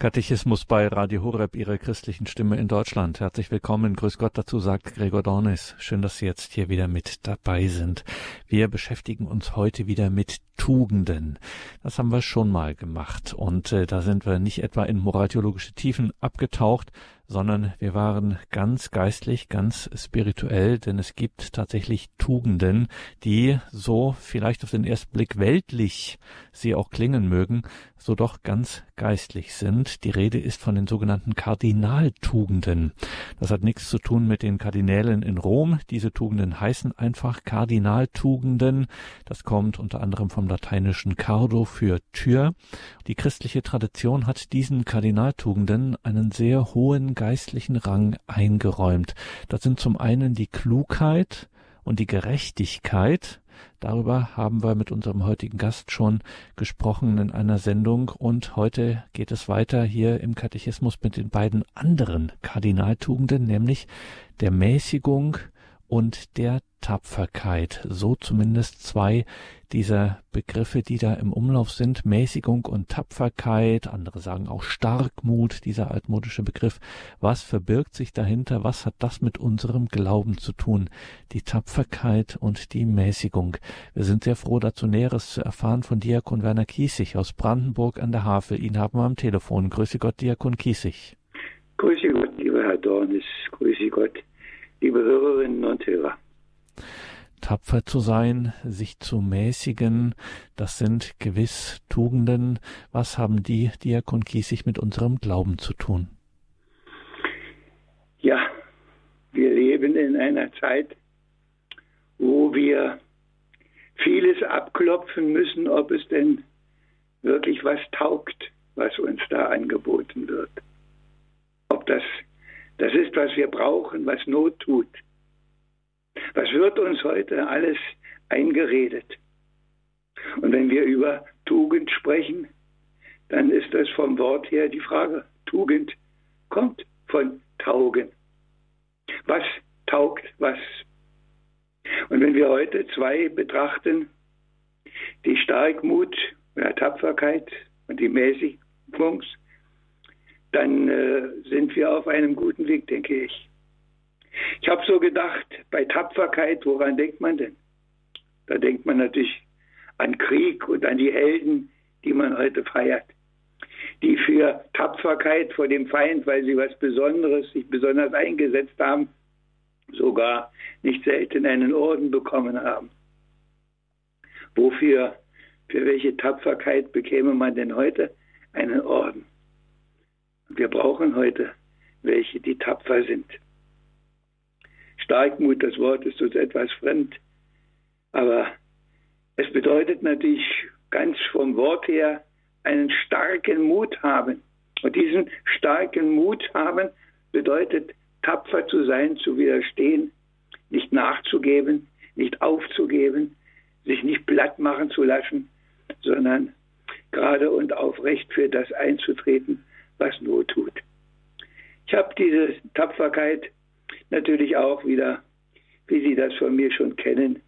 Katechismus bei Radio Horeb, Ihrer christlichen Stimme in Deutschland. Herzlich willkommen. Grüß Gott dazu, sagt Gregor Dornis. Schön, dass Sie jetzt hier wieder mit dabei sind. Wir beschäftigen uns heute wieder mit Tugenden. Das haben wir schon mal gemacht. Und äh, da sind wir nicht etwa in moraltheologische Tiefen abgetaucht, sondern wir waren ganz geistlich, ganz spirituell, denn es gibt tatsächlich Tugenden, die so vielleicht auf den ersten Blick weltlich sie auch klingen mögen, so doch ganz geistlich sind. Die Rede ist von den sogenannten Kardinaltugenden. Das hat nichts zu tun mit den Kardinälen in Rom. Diese Tugenden heißen einfach Kardinaltugenden. Das kommt unter anderem vom lateinischen Cardo für Tür. Die christliche Tradition hat diesen Kardinaltugenden einen sehr hohen geistlichen Rang eingeräumt. Das sind zum einen die Klugheit und die Gerechtigkeit, Darüber haben wir mit unserem heutigen Gast schon gesprochen in einer Sendung und heute geht es weiter hier im Katechismus mit den beiden anderen Kardinaltugenden, nämlich der Mäßigung und der Tapferkeit. So zumindest zwei dieser Begriffe, die da im Umlauf sind. Mäßigung und Tapferkeit. Andere sagen auch Starkmut, dieser altmodische Begriff. Was verbirgt sich dahinter? Was hat das mit unserem Glauben zu tun? Die Tapferkeit und die Mäßigung. Wir sind sehr froh, dazu Näheres zu erfahren von Diakon Werner Kiesig aus Brandenburg an der Havel. Ihn haben wir am Telefon. Grüße Gott, Diakon Kiesig. Grüße Gott, lieber Herr Dornis. Grüße Gott liebe Hörerinnen und Hörer. Tapfer zu sein, sich zu mäßigen, das sind gewiss Tugenden. Was haben die Diakon Kiesig mit unserem Glauben zu tun? Ja, wir leben in einer Zeit, wo wir vieles abklopfen müssen, ob es denn wirklich was taugt, was uns da angeboten wird. Ob das das ist, was wir brauchen, was Not tut. Was wird uns heute alles eingeredet? Und wenn wir über Tugend sprechen, dann ist das vom Wort her die Frage. Tugend kommt von Taugen. Was taugt was? Und wenn wir heute zwei betrachten, die Starkmut oder Tapferkeit und die Mäßigungs- dann äh, sind wir auf einem guten Weg, denke ich. Ich habe so gedacht, bei Tapferkeit, woran denkt man denn? Da denkt man natürlich an Krieg und an die Helden, die man heute feiert, die für Tapferkeit vor dem Feind, weil sie was Besonderes, sich besonders eingesetzt haben, sogar nicht selten einen Orden bekommen haben. Wofür, für welche Tapferkeit bekäme man denn heute einen Orden? Wir brauchen heute welche, die tapfer sind. Starkmut, das Wort ist uns etwas fremd, aber es bedeutet natürlich ganz vom Wort her einen starken Mut haben. Und diesen starken Mut haben bedeutet tapfer zu sein, zu widerstehen, nicht nachzugeben, nicht aufzugeben, sich nicht platt machen zu lassen, sondern gerade und aufrecht für das einzutreten, was Not tut. Ich habe diese Tapferkeit natürlich auch wieder, wie Sie das von mir schon kennen,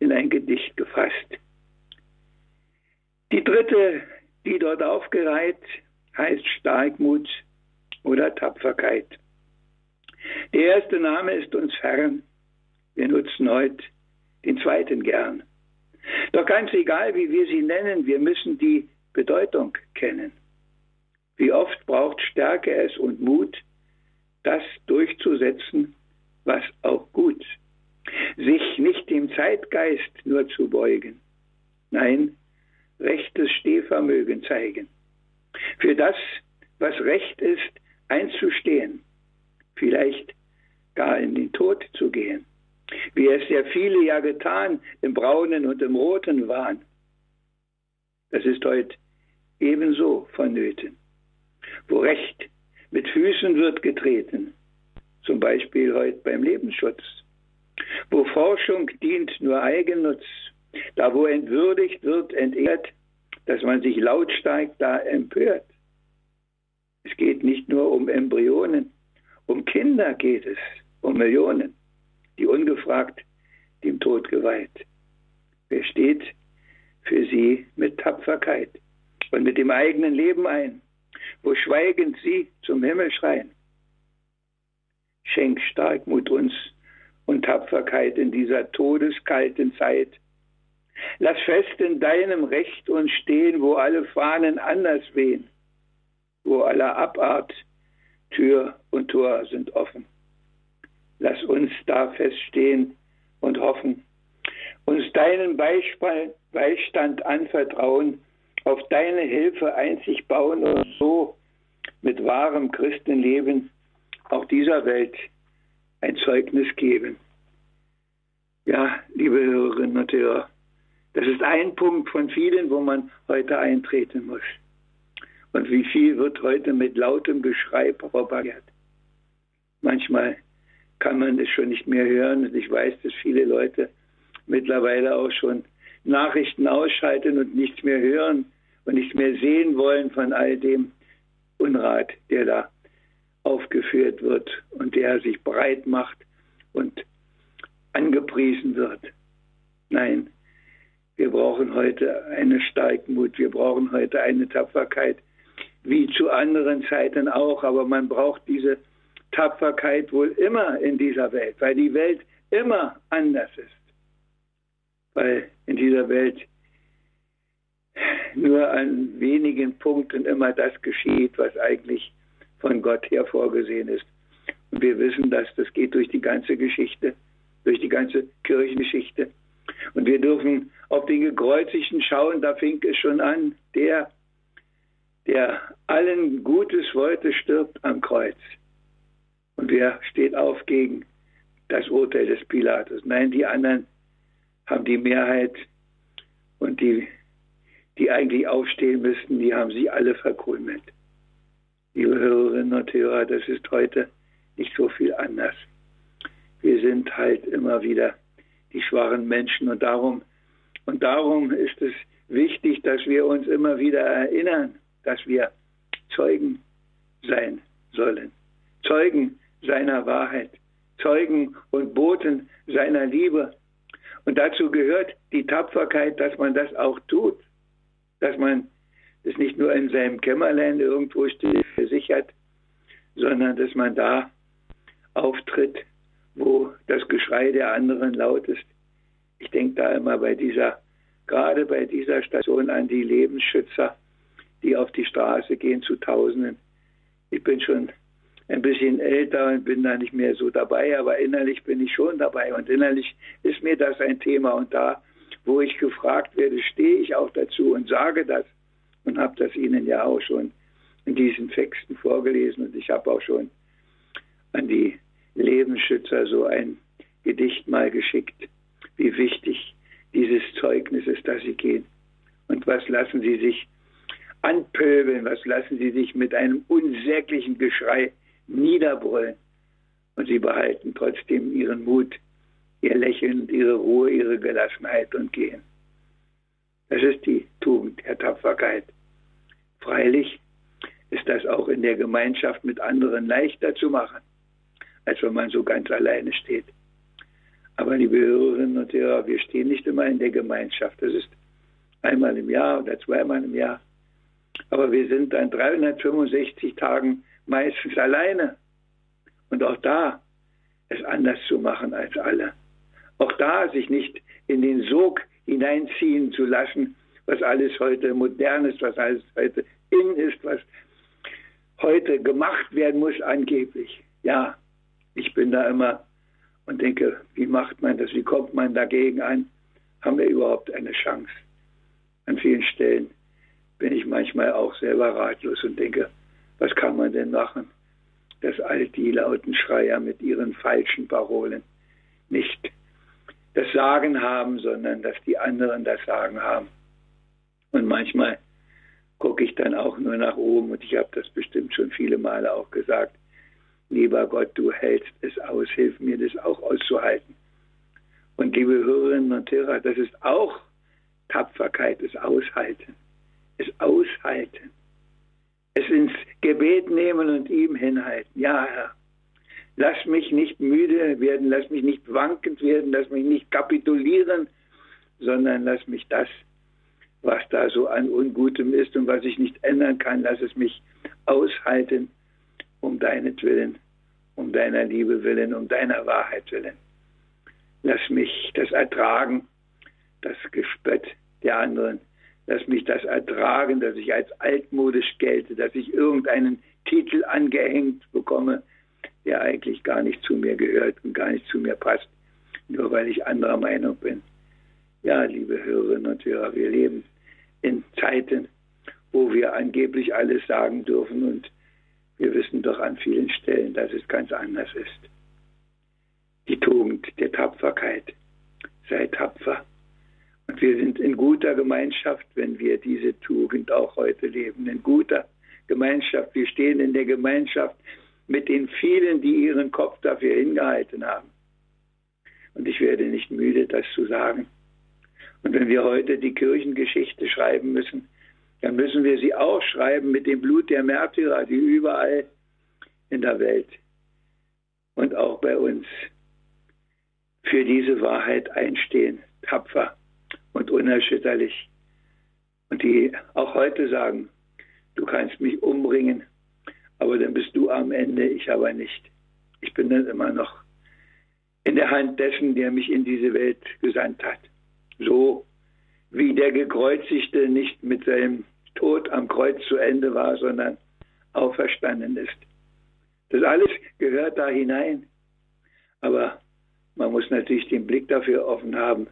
in ein Gedicht gefasst. Die dritte, die dort aufgereiht, heißt Starkmut oder Tapferkeit. Der erste Name ist uns fern. Wir nutzen heute den zweiten gern. Doch ganz egal, wie wir sie nennen, wir müssen die Bedeutung kennen. Wie oft braucht Stärke es und Mut, das durchzusetzen, was auch gut. Sich nicht dem Zeitgeist nur zu beugen. Nein, rechtes Stehvermögen zeigen. Für das, was recht ist, einzustehen. Vielleicht gar in den Tod zu gehen. Wie es ja viele ja getan im Braunen und im Roten waren. Das ist heute ebenso vonnöten wo Recht mit Füßen wird getreten, zum Beispiel heute beim Lebensschutz, wo Forschung dient nur Eigennutz, da wo entwürdigt wird, entehrt, dass man sich lautstark da empört. Es geht nicht nur um Embryonen, um Kinder geht es, um Millionen, die ungefragt dem Tod geweiht. Wer steht für sie mit Tapferkeit und mit dem eigenen Leben ein? Wo schweigend sie zum Himmel schreien. Schenk Starkmut uns und Tapferkeit in dieser todeskalten Zeit. Lass fest in deinem Recht uns stehen, wo alle Fahnen anders wehen, wo aller Abart Tür und Tor sind offen. Lass uns da feststehen und hoffen, uns deinen Beistand anvertrauen, auf deine Hilfe einzig bauen und so mit wahrem Christenleben auch dieser Welt ein Zeugnis geben. Ja, liebe Hörerinnen und Hörer, das ist ein Punkt von vielen, wo man heute eintreten muss. Und wie viel wird heute mit lautem Geschrei propagiert? Manchmal kann man es schon nicht mehr hören und ich weiß, dass viele Leute mittlerweile auch schon Nachrichten ausschalten und nichts mehr hören und nichts mehr sehen wollen von all dem Unrat, der da aufgeführt wird und der sich breit macht und angepriesen wird. Nein, wir brauchen heute eine Starkmut, wir brauchen heute eine Tapferkeit, wie zu anderen Zeiten auch, aber man braucht diese Tapferkeit wohl immer in dieser Welt, weil die Welt immer anders ist. Weil in dieser Welt nur an wenigen Punkten immer das geschieht, was eigentlich von Gott her vorgesehen ist. Und wir wissen, dass das geht durch die ganze Geschichte, durch die ganze Kirchengeschichte. Und wir dürfen auf den Gekreuzigten schauen, da fing es schon an, der, der allen Gutes wollte, stirbt am Kreuz. Und wer steht auf gegen das Urteil des Pilatus? Nein, die anderen haben die Mehrheit und die, die eigentlich aufstehen müssten, die haben sie alle verkrümelt liebe Hörerinnen und Hörer, das ist heute nicht so viel anders. Wir sind halt immer wieder die schwachen Menschen und darum, und darum ist es wichtig, dass wir uns immer wieder erinnern, dass wir Zeugen sein sollen. Zeugen seiner Wahrheit, Zeugen und Boten seiner Liebe. Und dazu gehört die Tapferkeit, dass man das auch tut, dass man das nicht nur in seinem Kämmerlein irgendwo steht, versichert, sondern dass man da auftritt, wo das Geschrei der anderen laut ist. Ich denke da immer bei dieser, gerade bei dieser Station an die Lebensschützer, die auf die Straße gehen zu Tausenden. Ich bin schon ein bisschen älter und bin da nicht mehr so dabei, aber innerlich bin ich schon dabei und innerlich ist mir das ein Thema und da, wo ich gefragt werde, stehe ich auch dazu und sage das und habe das Ihnen ja auch schon in diesen Texten vorgelesen und ich habe auch schon an die Lebensschützer so ein Gedicht mal geschickt, wie wichtig dieses Zeugnis ist, dass sie gehen. Und was lassen sie sich anpöbeln, was lassen sie sich mit einem unsäglichen Geschrei niederbrüllen. Und sie behalten trotzdem ihren Mut, ihr Lächeln, ihre Ruhe, ihre Gelassenheit und gehen. Das ist die Tugend der Tapferkeit. Freilich ist das auch in der Gemeinschaft mit anderen leichter zu machen, als wenn man so ganz alleine steht. Aber liebe Hörerinnen und Hörer, wir stehen nicht immer in der Gemeinschaft. Das ist einmal im Jahr oder zweimal im Jahr. Aber wir sind an 365 Tagen meistens alleine. Und auch da es anders zu machen als alle. Auch da sich nicht in den Sog hineinziehen zu lassen, was alles heute modern ist, was alles heute in ist, was heute gemacht werden muss angeblich. Ja, ich bin da immer und denke, wie macht man das, wie kommt man dagegen an? Haben wir überhaupt eine Chance? An vielen Stellen bin ich manchmal auch selber ratlos und denke, was kann man denn machen, dass all die lauten Schreier mit ihren falschen Parolen nicht das Sagen haben, sondern dass die anderen das Sagen haben. Und manchmal gucke ich dann auch nur nach oben und ich habe das bestimmt schon viele Male auch gesagt. Lieber Gott, du hältst es aus, hilf mir das auch auszuhalten. Und liebe Hörerinnen und Hörer, das ist auch Tapferkeit, es aushalten. Es aushalten. Es ins Gebet nehmen und ihm hinhalten. Ja, Herr, lass mich nicht müde werden, lass mich nicht wankend werden, lass mich nicht kapitulieren, sondern lass mich das was da so an Ungutem ist und was ich nicht ändern kann. Lass es mich aushalten, um deinetwillen, um deiner Liebe willen, um deiner Wahrheit willen. Lass mich das ertragen, das Gespött der anderen. Lass mich das ertragen, dass ich als altmodisch gelte, dass ich irgendeinen Titel angehängt bekomme, der eigentlich gar nicht zu mir gehört und gar nicht zu mir passt, nur weil ich anderer Meinung bin. Ja, liebe Hörerinnen und Hörer, wir leben in Zeiten, wo wir angeblich alles sagen dürfen und wir wissen doch an vielen Stellen, dass es ganz anders ist. Die Tugend der Tapferkeit. Sei tapfer. Und wir sind in guter Gemeinschaft, wenn wir diese Tugend auch heute leben. In guter Gemeinschaft. Wir stehen in der Gemeinschaft mit den vielen, die ihren Kopf dafür hingehalten haben. Und ich werde nicht müde, das zu sagen. Und wenn wir heute die Kirchengeschichte schreiben müssen, dann müssen wir sie auch schreiben mit dem Blut der Märtyrer, die überall in der Welt und auch bei uns für diese Wahrheit einstehen, tapfer und unerschütterlich. Und die auch heute sagen, du kannst mich umbringen, aber dann bist du am Ende, ich aber nicht. Ich bin dann immer noch in der Hand dessen, der mich in diese Welt gesandt hat. So wie der Gekreuzigte nicht mit seinem Tod am Kreuz zu Ende war, sondern auferstanden ist. Das alles gehört da hinein. Aber man muss natürlich den Blick dafür offen haben,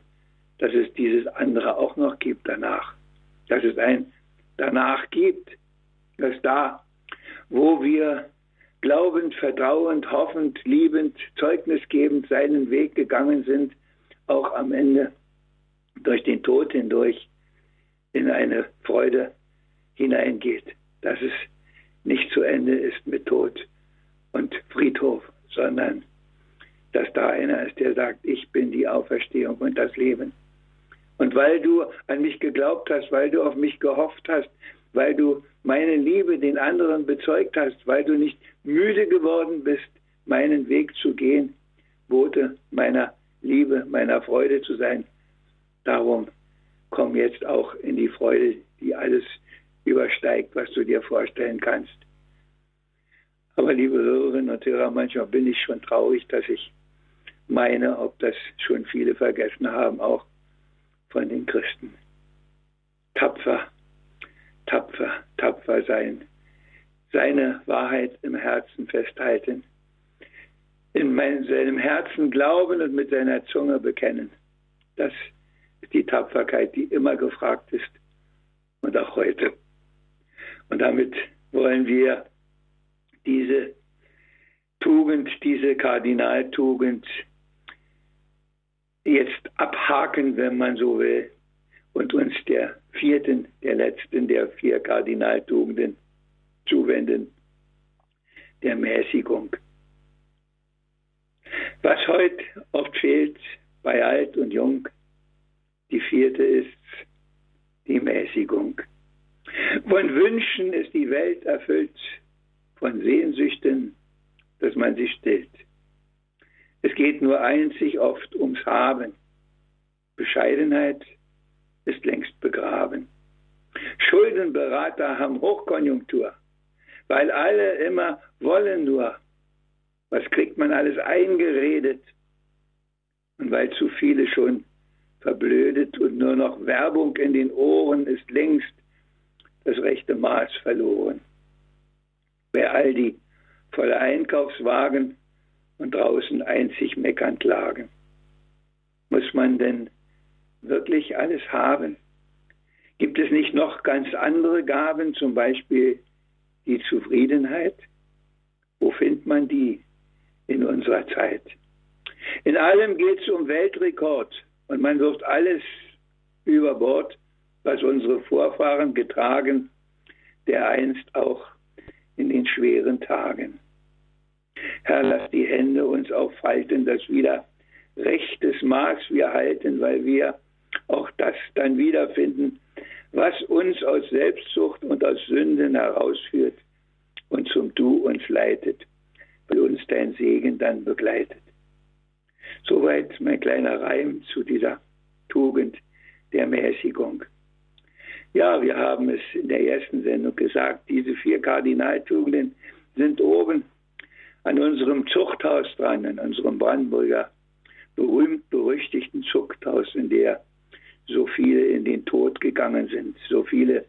dass es dieses andere auch noch gibt danach. Dass es ein danach gibt, dass da, wo wir glaubend, vertrauend, hoffend, liebend, zeugnisgebend seinen Weg gegangen sind, auch am Ende durch den Tod hindurch in eine Freude hineingeht, dass es nicht zu Ende ist mit Tod und Friedhof, sondern dass da einer ist, der sagt, ich bin die Auferstehung und das Leben. Und weil du an mich geglaubt hast, weil du auf mich gehofft hast, weil du meine Liebe den anderen bezeugt hast, weil du nicht müde geworden bist, meinen Weg zu gehen, Bote meiner Liebe, meiner Freude zu sein, Darum komm jetzt auch in die Freude, die alles übersteigt, was du dir vorstellen kannst. Aber liebe Hörerinnen und Hörer, manchmal bin ich schon traurig, dass ich meine, ob das schon viele vergessen haben, auch von den Christen. Tapfer, tapfer, tapfer sein, seine Wahrheit im Herzen festhalten, in seinem Herzen glauben und mit seiner Zunge bekennen. Das die Tapferkeit, die immer gefragt ist und auch heute. Und damit wollen wir diese Tugend, diese Kardinaltugend jetzt abhaken, wenn man so will, und uns der vierten, der letzten der vier Kardinaltugenden zuwenden, der Mäßigung. Was heute oft fehlt bei alt und jung, die vierte ist die Mäßigung. Von Wünschen ist die Welt erfüllt, von Sehnsüchten, dass man sich stillt. Es geht nur einzig oft ums Haben. Bescheidenheit ist längst begraben. Schuldenberater haben Hochkonjunktur, weil alle immer wollen nur. Was kriegt man alles eingeredet? Und weil zu viele schon verblödet und nur noch Werbung in den Ohren ist längst das rechte Maß verloren. Bei Aldi voller Einkaufswagen und draußen einzig meckernd lagen. Muss man denn wirklich alles haben? Gibt es nicht noch ganz andere Gaben, zum Beispiel die Zufriedenheit? Wo findet man die in unserer Zeit? In allem geht es um Weltrekord. Und man wirft alles über Bord, was unsere Vorfahren getragen, dereinst auch in den schweren Tagen. Herr, lass die Hände uns auffalten, dass wieder rechtes Maß wir halten, weil wir auch das dann wiederfinden, was uns aus Selbstsucht und aus Sünden herausführt und zum Du uns leitet, weil uns dein Segen dann begleitet. Soweit mein kleiner Reim zu dieser Tugend der Mäßigung. Ja, wir haben es in der ersten Sendung gesagt, diese vier Kardinaltugenden sind oben an unserem Zuchthaus dran, an unserem Brandenburger berühmt-berüchtigten Zuchthaus, in der so viele in den Tod gegangen sind, so viele,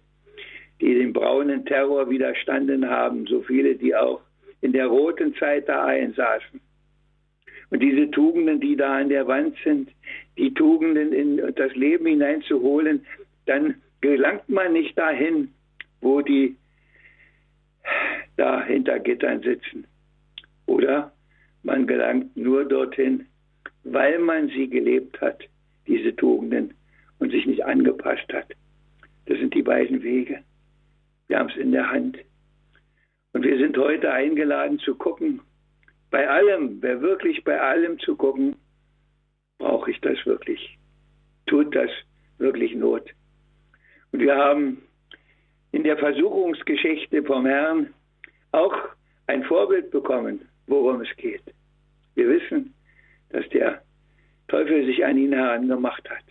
die dem braunen Terror widerstanden haben, so viele, die auch in der roten Zeit da einsaßen. Und diese Tugenden, die da an der Wand sind, die Tugenden in das Leben hineinzuholen, dann gelangt man nicht dahin, wo die da hinter Gittern sitzen. Oder man gelangt nur dorthin, weil man sie gelebt hat, diese Tugenden, und sich nicht angepasst hat. Das sind die beiden Wege. Wir haben es in der Hand. Und wir sind heute eingeladen zu gucken, bei allem, wer wirklich bei allem zu gucken, brauche ich das wirklich? Tut das wirklich Not? Und wir haben in der Versuchungsgeschichte vom Herrn auch ein Vorbild bekommen, worum es geht. Wir wissen, dass der Teufel sich an ihn herangemacht hat,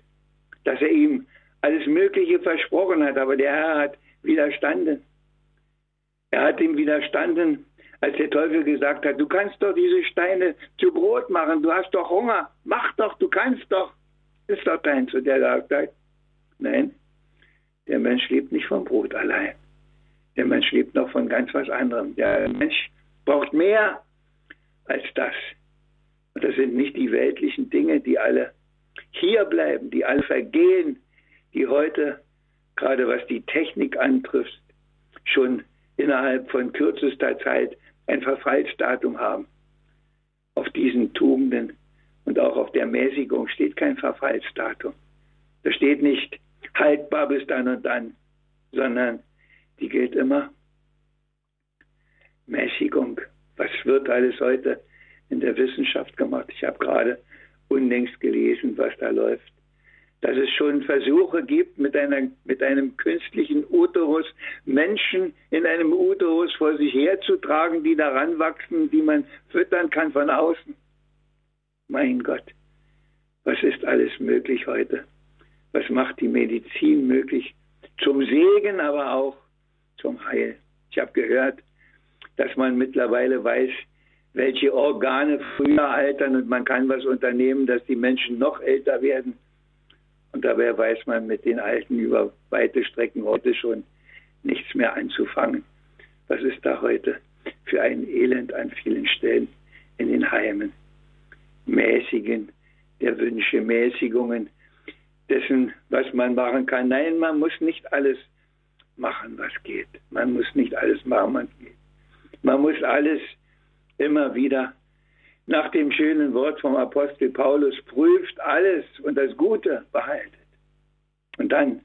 dass er ihm alles Mögliche versprochen hat, aber der Herr hat widerstanden. Er hat ihm widerstanden, als der Teufel gesagt hat, du kannst doch diese Steine zu Brot machen, du hast doch Hunger, mach doch, du kannst doch. Ist doch dein, zu der sagt, nein, der Mensch lebt nicht vom Brot allein. Der Mensch lebt noch von ganz was anderem. Der Mensch braucht mehr als das. Und das sind nicht die weltlichen Dinge, die alle hier bleiben, die vergehen, die heute, gerade was die Technik antrifft, schon innerhalb von kürzester Zeit ein Verfallsdatum haben. Auf diesen Tugenden und auch auf der Mäßigung steht kein Verfallsdatum. Da steht nicht haltbar bis dann und dann, sondern die gilt immer. Mäßigung. Was wird alles heute in der Wissenschaft gemacht? Ich habe gerade unlängst gelesen, was da läuft dass es schon Versuche gibt, mit, einer, mit einem künstlichen Uterus Menschen in einem Uterus vor sich herzutragen, die daran wachsen, die man füttern kann von außen. Mein Gott, was ist alles möglich heute? Was macht die Medizin möglich? Zum Segen, aber auch zum Heil. Ich habe gehört, dass man mittlerweile weiß, welche Organe früher altern und man kann was unternehmen, dass die Menschen noch älter werden und dabei weiß man mit den Alten über weite Strecken heute schon nichts mehr anzufangen. Was ist da heute für ein Elend an vielen Stellen in den Heimen? Mäßigen der Wünsche, Mäßigungen dessen, was man machen kann. Nein, man muss nicht alles machen, was geht. Man muss nicht alles machen, was geht. Man muss alles immer wieder nach dem schönen Wort vom Apostel Paulus, prüft alles und das Gute behaltet. Und dann,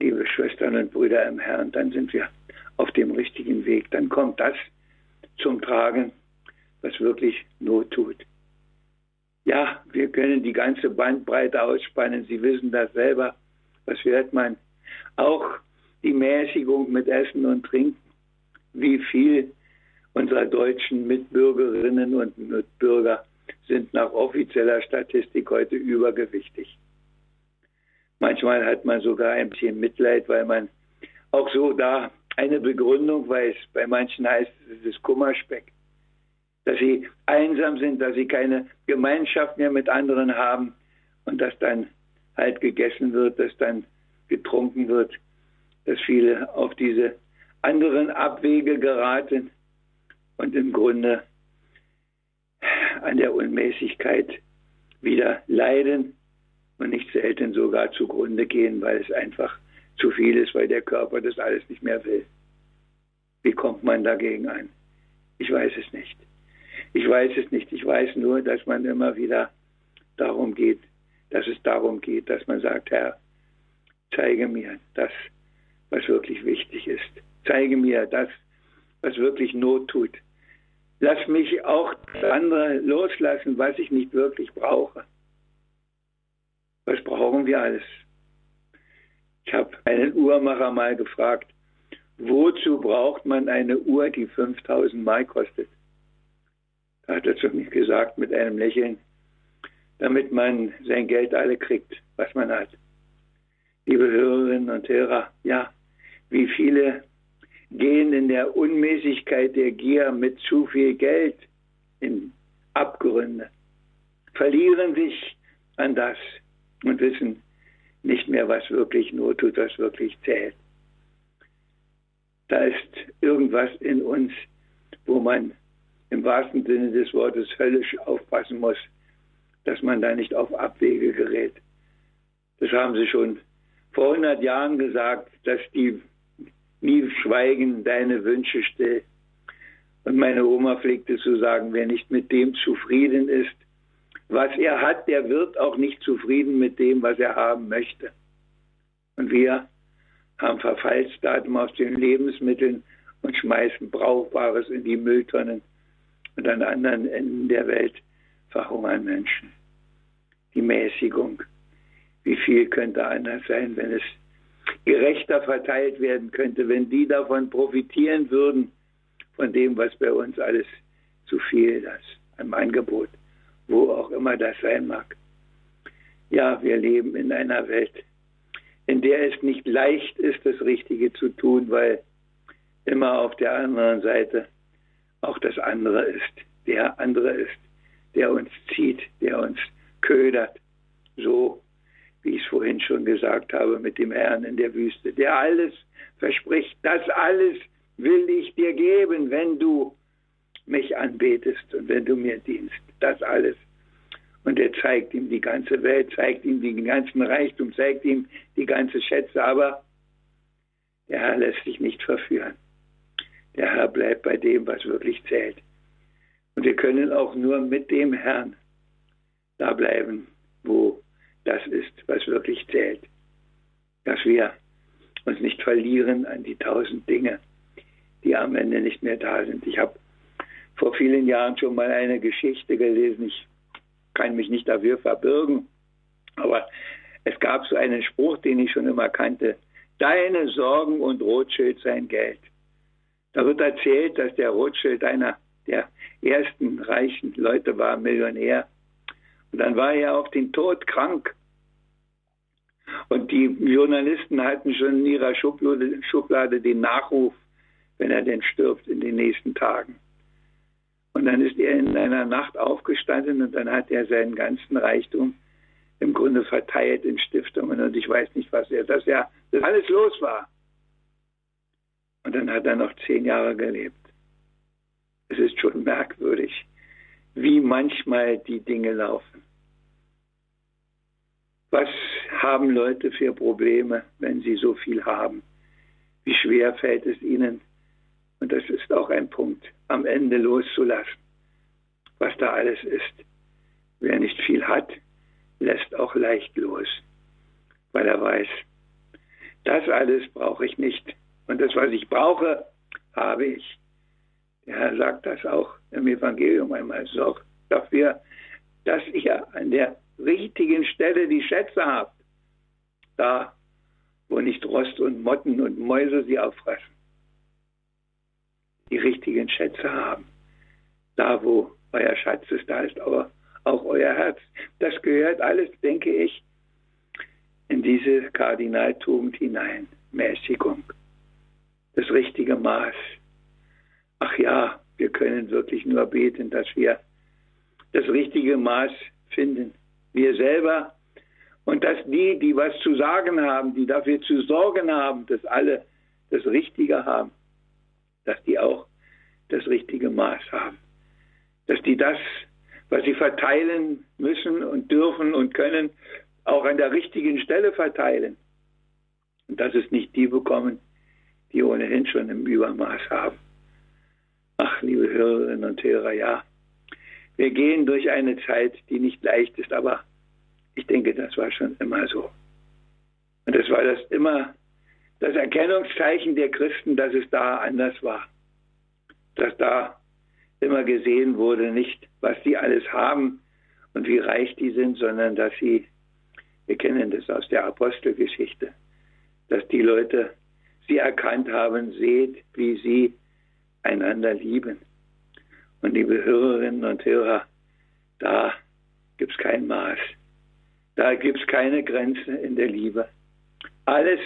liebe Schwestern und Brüder im Herrn, dann sind wir auf dem richtigen Weg. Dann kommt das zum Tragen, was wirklich Not tut. Ja, wir können die ganze Bandbreite ausspannen. Sie wissen das selber. Was hört man? Auch die Mäßigung mit Essen und Trinken. Wie viel unserer deutschen Mitbürgerinnen und Mitbürger sind nach offizieller Statistik heute übergewichtig. Manchmal hat man sogar ein bisschen Mitleid, weil man auch so da eine Begründung weiß. Bei manchen heißt es, es ist Kummerspeck. Dass sie einsam sind, dass sie keine Gemeinschaft mehr mit anderen haben und dass dann halt gegessen wird, dass dann getrunken wird, dass viele auf diese anderen Abwege geraten und im Grunde an der Unmäßigkeit wieder leiden und nicht selten sogar zugrunde gehen, weil es einfach zu viel ist, weil der Körper das alles nicht mehr will. Wie kommt man dagegen an? Ich weiß es nicht. Ich weiß es nicht. Ich weiß nur, dass man immer wieder darum geht, dass es darum geht, dass man sagt, Herr, zeige mir das, was wirklich wichtig ist. Zeige mir das, was wirklich Not tut. Lass mich auch andere loslassen, was ich nicht wirklich brauche. Was brauchen wir alles? Ich habe einen Uhrmacher mal gefragt, wozu braucht man eine Uhr, die 5000 Mark kostet? Da hat er zu mir gesagt mit einem Lächeln, damit man sein Geld alle kriegt, was man hat. Liebe Hörerinnen und Hörer, ja, wie viele gehen in der Unmäßigkeit der Gier mit zu viel Geld in Abgründe, verlieren sich an das und wissen nicht mehr, was wirklich Not tut, was wirklich zählt. Da ist irgendwas in uns, wo man im wahrsten Sinne des Wortes höllisch aufpassen muss, dass man da nicht auf Abwege gerät. Das haben sie schon vor 100 Jahren gesagt, dass die nie schweigen deine Wünsche still. Und meine Oma pflegte zu sagen, wer nicht mit dem zufrieden ist, was er hat, der wird auch nicht zufrieden mit dem, was er haben möchte. Und wir haben Verfallsdatum aus den Lebensmitteln und schmeißen Brauchbares in die Mülltonnen. Und an anderen Enden der Welt verhungern Menschen. Die Mäßigung. Wie viel könnte anders sein, wenn es gerechter verteilt werden könnte, wenn die davon profitieren würden, von dem, was bei uns alles zu viel ist, am Angebot, wo auch immer das sein mag. Ja, wir leben in einer Welt, in der es nicht leicht ist, das Richtige zu tun, weil immer auf der anderen Seite auch das andere ist, der andere ist, der uns zieht, der uns ködert, so wie ich es vorhin schon gesagt habe mit dem Herrn in der Wüste, der alles verspricht, das alles will ich dir geben, wenn du mich anbetest und wenn du mir dienst. Das alles. Und er zeigt ihm die ganze Welt, zeigt ihm den ganzen Reichtum, zeigt ihm die ganze Schätze, aber der Herr lässt sich nicht verführen. Der Herr bleibt bei dem, was wirklich zählt. Und wir können auch nur mit dem Herrn da bleiben, wo das ist, was wirklich zählt. Dass wir uns nicht verlieren an die tausend Dinge, die am Ende nicht mehr da sind. Ich habe vor vielen Jahren schon mal eine Geschichte gelesen. Ich kann mich nicht dafür verbürgen, aber es gab so einen Spruch, den ich schon immer kannte. Deine Sorgen und Rothschild sein Geld. Da wird erzählt, dass der Rothschild einer der ersten reichen Leute war, Millionär. Und dann war er auf den Tod krank. Und die Journalisten hatten schon in ihrer Schublade, Schublade den Nachruf, wenn er denn stirbt in den nächsten Tagen. Und dann ist er in einer Nacht aufgestanden und dann hat er seinen ganzen Reichtum im Grunde verteilt in Stiftungen und ich weiß nicht, was er, dass er dass alles los war. Und dann hat er noch zehn Jahre gelebt. Es ist schon merkwürdig, wie manchmal die Dinge laufen. Was haben Leute für Probleme, wenn sie so viel haben? Wie schwer fällt es ihnen, und das ist auch ein Punkt, am Ende loszulassen, was da alles ist. Wer nicht viel hat, lässt auch leicht los, weil er weiß, das alles brauche ich nicht. Und das, was ich brauche, habe ich. Der Herr sagt das auch im Evangelium einmal. Sorgt dafür, dass ihr an der richtigen Stelle die Schätze habt. Da, wo nicht Rost und Motten und Mäuse sie auffressen die richtigen Schätze haben. Da, wo euer Schatz ist, da ist aber auch euer Herz. Das gehört alles, denke ich, in diese Kardinaltugend hinein. Mäßigung. Das richtige Maß. Ach ja, wir können wirklich nur beten, dass wir das richtige Maß finden. Wir selber und dass die, die was zu sagen haben, die dafür zu sorgen haben, dass alle das Richtige haben dass die auch das richtige Maß haben. Dass die das, was sie verteilen müssen und dürfen und können, auch an der richtigen Stelle verteilen. Und dass es nicht die bekommen, die ohnehin schon im Übermaß haben. Ach, liebe Hörerinnen und Hörer, ja, wir gehen durch eine Zeit, die nicht leicht ist, aber ich denke, das war schon immer so. Und das war das immer das Erkennungszeichen der Christen, dass es da anders war. Dass da immer gesehen wurde, nicht was sie alles haben und wie reich die sind, sondern dass sie, wir kennen das aus der Apostelgeschichte, dass die Leute sie erkannt haben, seht, wie sie einander lieben. Und liebe Hörerinnen und Hörer, da gibt es kein Maß. Da gibt es keine Grenze in der Liebe. Alles,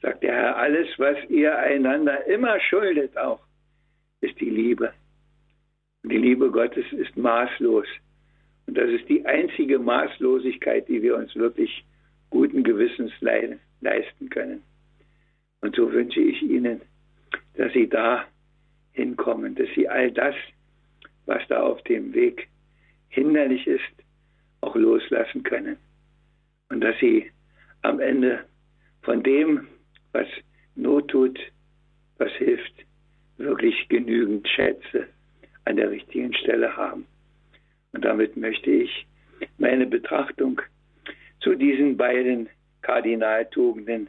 sagt der Herr, alles, was ihr einander immer schuldet auch, ist die Liebe. Und die Liebe Gottes ist maßlos. Und das ist die einzige Maßlosigkeit, die wir uns wirklich guten Gewissens leisten können. Und so wünsche ich Ihnen, dass Sie da hinkommen, dass Sie all das, was da auf dem Weg hinderlich ist, auch loslassen können. Und dass Sie am Ende von dem, was Not tut, was hilft, wirklich genügend Schätze an der richtigen Stelle haben. Und damit möchte ich meine Betrachtung zu diesen beiden Kardinaltugenden,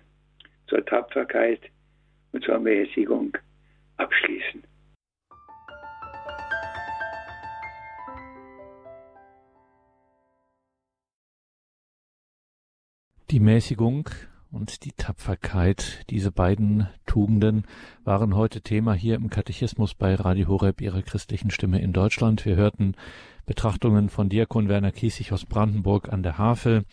zur Tapferkeit und zur Mäßigung abschließen. Die Mäßigung und die Tapferkeit, diese beiden Tugenden waren heute Thema hier im Katechismus bei Radio Horeb, ihrer christlichen Stimme in Deutschland. Wir hörten Betrachtungen von Diakon Werner Kiesig aus Brandenburg an der Havel.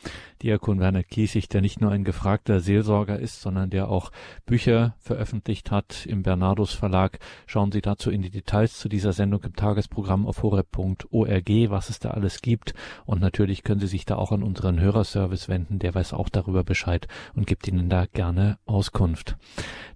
Diakon Werner Kiesig, der nicht nur ein gefragter Seelsorger ist, sondern der auch Bücher veröffentlicht hat im Bernardus Verlag. Schauen Sie dazu in die Details zu dieser Sendung im Tagesprogramm auf horeb.org, was es da alles gibt. Und natürlich können Sie sich da auch an unseren Hörerservice wenden, der weiß auch darüber Bescheid und gibt Ihnen da gerne Auskunft.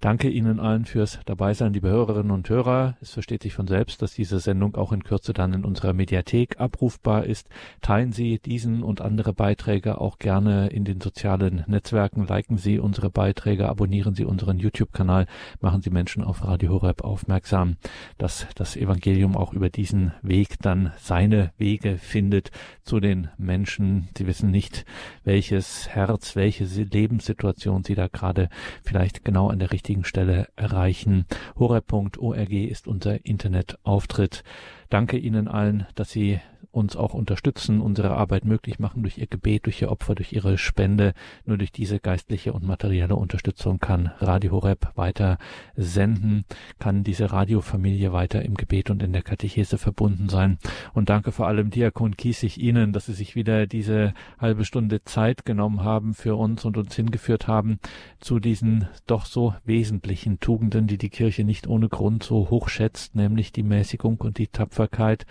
Danke Ihnen allen fürs Dabeisein, liebe Hörerinnen und Hörer. Es versteht sich von selbst, dass diese Sendung auch in Kürze dann in unserer Mediathek Bibliothek abrufbar ist. Teilen Sie diesen und andere Beiträge auch gerne in den sozialen Netzwerken. Liken Sie unsere Beiträge, abonnieren Sie unseren YouTube-Kanal, machen Sie Menschen auf Radio Horeb aufmerksam, dass das Evangelium auch über diesen Weg dann seine Wege findet zu den Menschen. Sie wissen nicht, welches Herz, welche Lebenssituation Sie da gerade vielleicht genau an der richtigen Stelle erreichen. horeb.org ist unser Internetauftritt. Danke Ihnen allen, dass Sie uns auch unterstützen, unsere Arbeit möglich machen durch ihr Gebet, durch ihr Opfer, durch ihre Spende. Nur durch diese geistliche und materielle Unterstützung kann Radio Horeb weiter senden, kann diese Radiofamilie weiter im Gebet und in der Katechese verbunden sein. Und danke vor allem Diakon Kiesig Ihnen, dass Sie sich wieder diese halbe Stunde Zeit genommen haben für uns und uns hingeführt haben zu diesen doch so wesentlichen Tugenden, die die Kirche nicht ohne Grund so hoch schätzt, nämlich die Mäßigung und die Tapferkeit.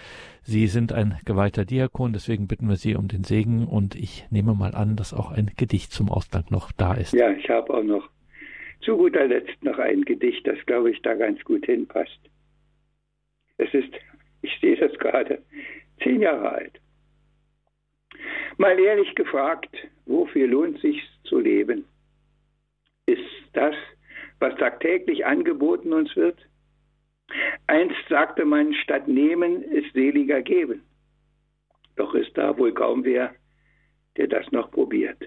Sie sind ein geweihter Diakon, deswegen bitten wir Sie um den Segen und ich nehme mal an, dass auch ein Gedicht zum Ausgang noch da ist. Ja, ich habe auch noch zu guter Letzt noch ein Gedicht, das glaube ich da ganz gut hinpasst. Es ist, ich sehe das gerade, zehn Jahre alt. Mal ehrlich gefragt, wofür lohnt sich zu leben? Ist das, was tagtäglich angeboten uns wird? Einst sagte man, statt nehmen ist seliger geben. Doch ist da wohl kaum wer, der das noch probiert.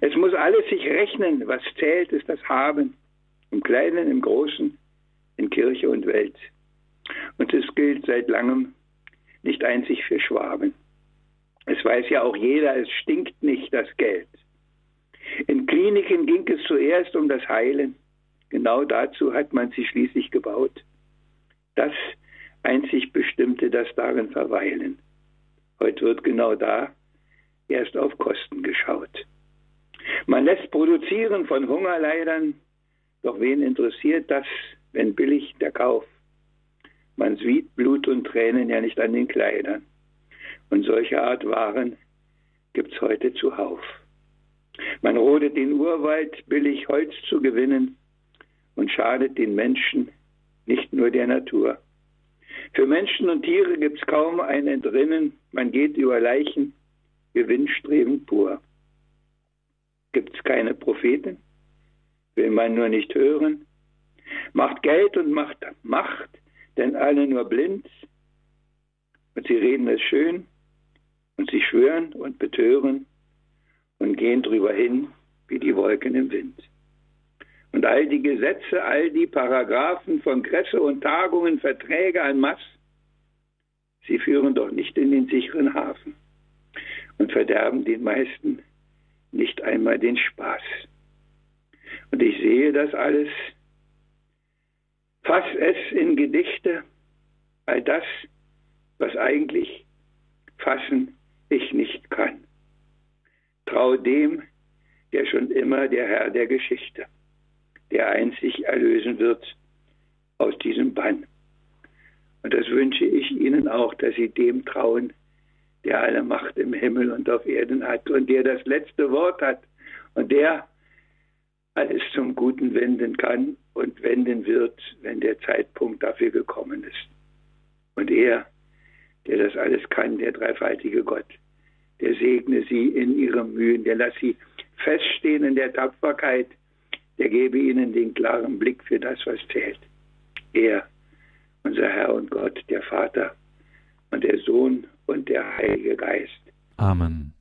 Es muss alles sich rechnen, was zählt, ist das Haben, im Kleinen, im Großen, in Kirche und Welt. Und es gilt seit langem nicht einzig für Schwaben. Es weiß ja auch jeder, es stinkt nicht das Geld. In Kliniken ging es zuerst um das Heilen. Genau dazu hat man sie schließlich gebaut. Das einzig Bestimmte, das darin verweilen. Heute wird genau da erst auf Kosten geschaut. Man lässt produzieren von Hungerleidern, doch wen interessiert das, wenn billig der Kauf? Man sieht Blut und Tränen ja nicht an den Kleidern. Und solche Art Waren gibt's heute zuhauf. Man rodet den Urwald, billig Holz zu gewinnen, und schadet den Menschen, nicht nur der Natur. Für Menschen und Tiere gibt es kaum ein Entrinnen, man geht über Leichen, gewinnstrebend pur. Gibt es keine Propheten? Will man nur nicht hören? Macht Geld und macht Macht, denn alle nur blind. Und sie reden es schön und sie schwören und betören und gehen drüber hin wie die Wolken im Wind. Und all die Gesetze, all die Paragraphen von Kresse und Tagungen, Verträge an Mass, sie führen doch nicht in den sicheren Hafen und verderben den meisten nicht einmal den Spaß. Und ich sehe das alles, fass es in Gedichte, all das, was eigentlich fassen ich nicht kann. Trau dem, ja schon immer der Herr der Geschichte, der einzig erlösen wird aus diesem Bann. Und das wünsche ich Ihnen auch, dass Sie dem trauen, der alle Macht im Himmel und auf Erden hat und der das letzte Wort hat und der alles zum Guten wenden kann und wenden wird, wenn der Zeitpunkt dafür gekommen ist. Und er, der das alles kann, der dreifaltige Gott, der segne sie in ihren Mühen, der lass sie feststehen in der Tapferkeit, der gebe ihnen den klaren Blick für das, was zählt. Er, unser Herr und Gott, der Vater und der Sohn und der Heilige Geist. Amen.